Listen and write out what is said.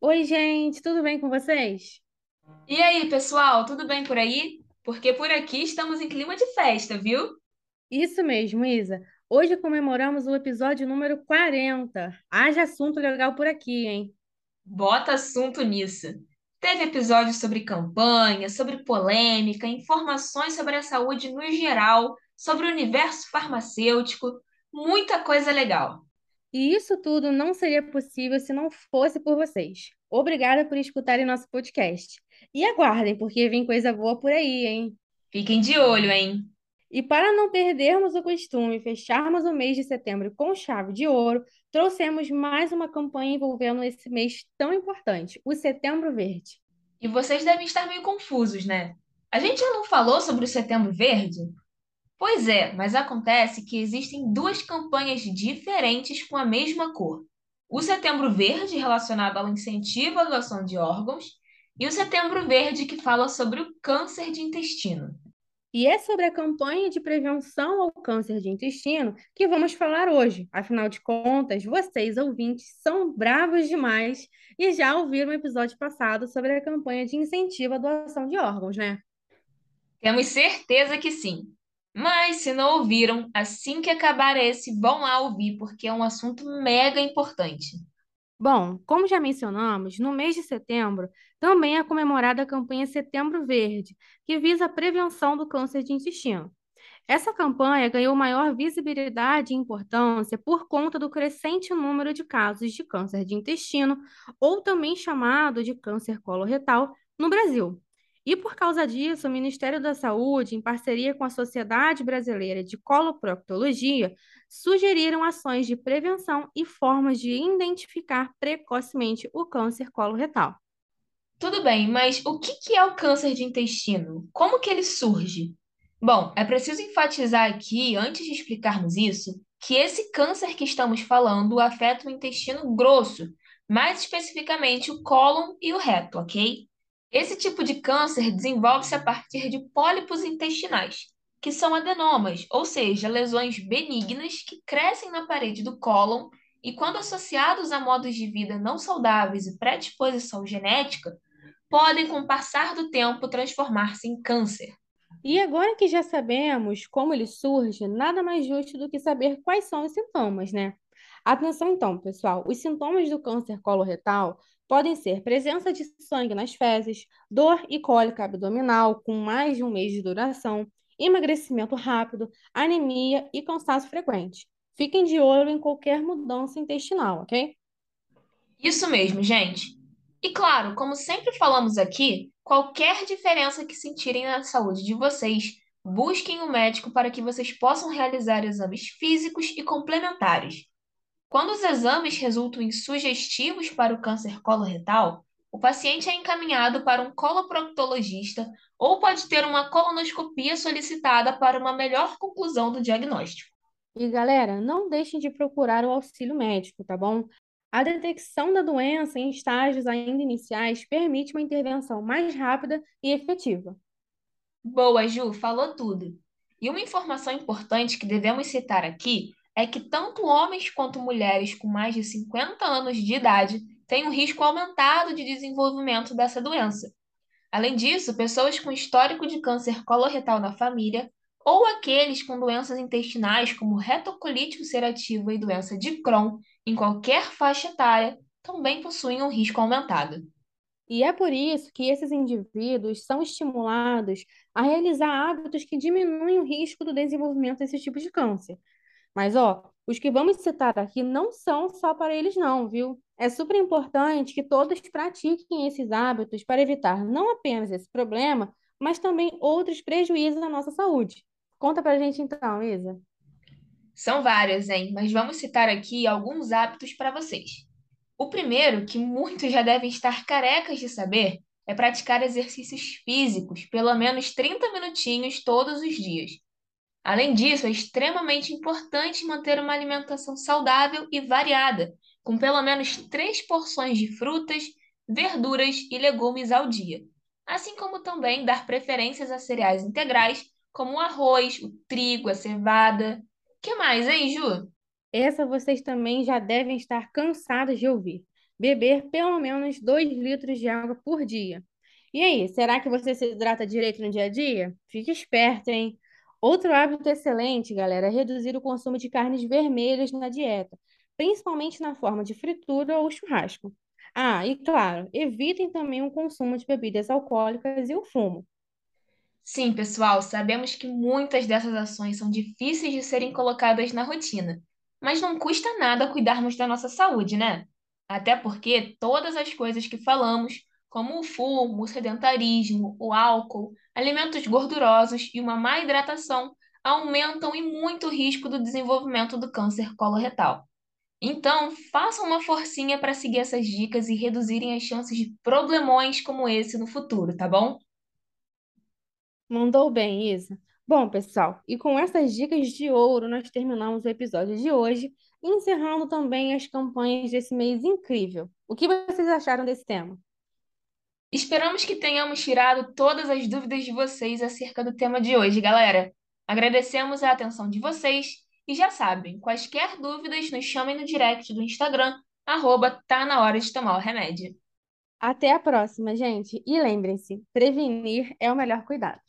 Oi, gente, tudo bem com vocês? E aí, pessoal, tudo bem por aí? Porque por aqui estamos em clima de festa, viu? Isso mesmo, Isa. Hoje comemoramos o episódio número 40. Haja assunto legal por aqui, hein? Bota assunto nisso. Teve episódios sobre campanha, sobre polêmica, informações sobre a saúde no geral, sobre o universo farmacêutico, muita coisa legal. E isso tudo não seria possível se não fosse por vocês. Obrigada por escutarem nosso podcast. E aguardem, porque vem coisa boa por aí, hein? Fiquem de olho, hein? E para não perdermos o costume e fecharmos o mês de setembro com chave de ouro, trouxemos mais uma campanha envolvendo esse mês tão importante, o Setembro Verde. E vocês devem estar meio confusos, né? A gente já não falou sobre o Setembro Verde? Pois é, mas acontece que existem duas campanhas diferentes com a mesma cor. O Setembro Verde, relacionado ao incentivo à doação de órgãos, e o Setembro Verde, que fala sobre o câncer de intestino. E é sobre a campanha de prevenção ao câncer de intestino que vamos falar hoje. Afinal de contas, vocês, ouvintes, são bravos demais e já ouviram o episódio passado sobre a campanha de incentivo à doação de órgãos, né? Temos certeza que sim. Mas se não ouviram, assim que acabar esse, vão lá ouvir, porque é um assunto mega importante. Bom, como já mencionamos, no mês de setembro também é comemorada a campanha Setembro Verde, que visa a prevenção do câncer de intestino. Essa campanha ganhou maior visibilidade e importância por conta do crescente número de casos de câncer de intestino, ou também chamado de câncer coloretal, no Brasil. E por causa disso, o Ministério da Saúde, em parceria com a Sociedade Brasileira de Coloproctologia, sugeriram ações de prevenção e formas de identificar precocemente o câncer coloretal. Tudo bem, mas o que é o câncer de intestino? Como que ele surge? Bom, é preciso enfatizar aqui, antes de explicarmos isso, que esse câncer que estamos falando afeta o intestino grosso, mais especificamente o cólon e o reto, ok? Esse tipo de câncer desenvolve-se a partir de pólipos intestinais, que são adenomas, ou seja, lesões benignas que crescem na parede do cólon e, quando associados a modos de vida não saudáveis e predisposição genética, podem, com o passar do tempo, transformar-se em câncer. E agora que já sabemos como ele surge, nada mais justo do que saber quais são os sintomas, né? Atenção então, pessoal, os sintomas do câncer coloretal podem ser presença de sangue nas fezes, dor e cólica abdominal com mais de um mês de duração, emagrecimento rápido, anemia e cansaço frequente. Fiquem de olho em qualquer mudança intestinal, ok? Isso mesmo, gente. E claro, como sempre falamos aqui, qualquer diferença que sentirem na saúde de vocês, busquem o um médico para que vocês possam realizar exames físicos e complementares. Quando os exames resultam em sugestivos para o câncer coloretal, o paciente é encaminhado para um coloproctologista ou pode ter uma colonoscopia solicitada para uma melhor conclusão do diagnóstico. E galera, não deixem de procurar o auxílio médico, tá bom? A detecção da doença em estágios ainda iniciais permite uma intervenção mais rápida e efetiva. Boa, Ju, falou tudo. E uma informação importante que devemos citar aqui é que tanto homens quanto mulheres com mais de 50 anos de idade têm um risco aumentado de desenvolvimento dessa doença. Além disso, pessoas com histórico de câncer coloretal na família ou aqueles com doenças intestinais como retocolite ulcerativa e doença de Crohn em qualquer faixa etária também possuem um risco aumentado. E é por isso que esses indivíduos são estimulados a realizar hábitos que diminuem o risco do desenvolvimento desse tipo de câncer, mas, ó, os que vamos citar aqui não são só para eles, não, viu? É super importante que todos pratiquem esses hábitos para evitar não apenas esse problema, mas também outros prejuízos à nossa saúde. Conta pra gente então, Isa. São vários, hein? Mas vamos citar aqui alguns hábitos para vocês. O primeiro, que muitos já devem estar carecas de saber, é praticar exercícios físicos, pelo menos 30 minutinhos todos os dias. Além disso, é extremamente importante manter uma alimentação saudável e variada, com pelo menos três porções de frutas, verduras e legumes ao dia, assim como também dar preferências a cereais integrais, como o arroz, o trigo, a cevada. que mais, hein, Ju? Essa vocês também já devem estar cansados de ouvir. beber pelo menos 2 litros de água por dia. E aí, será que você se hidrata direito no dia a dia? Fique esperto, hein? Outro hábito excelente, galera, é reduzir o consumo de carnes vermelhas na dieta, principalmente na forma de fritura ou churrasco. Ah, e claro, evitem também o consumo de bebidas alcoólicas e o fumo. Sim, pessoal, sabemos que muitas dessas ações são difíceis de serem colocadas na rotina, mas não custa nada cuidarmos da nossa saúde, né? Até porque todas as coisas que falamos, como o fumo, o sedentarismo, o álcool, alimentos gordurosos e uma má hidratação, aumentam e muito o risco do desenvolvimento do câncer coloretal. Então, façam uma forcinha para seguir essas dicas e reduzirem as chances de problemões como esse no futuro, tá bom? Mandou bem, Isa. Bom, pessoal, e com essas dicas de ouro, nós terminamos o episódio de hoje, encerrando também as campanhas desse mês incrível. O que vocês acharam desse tema? Esperamos que tenhamos tirado todas as dúvidas de vocês acerca do tema de hoje, galera. Agradecemos a atenção de vocês e já sabem, quaisquer dúvidas, nos chamem no direct do Instagram, arroba tá na hora de tomar o remédio. Até a próxima, gente. E lembrem-se, prevenir é o melhor cuidado.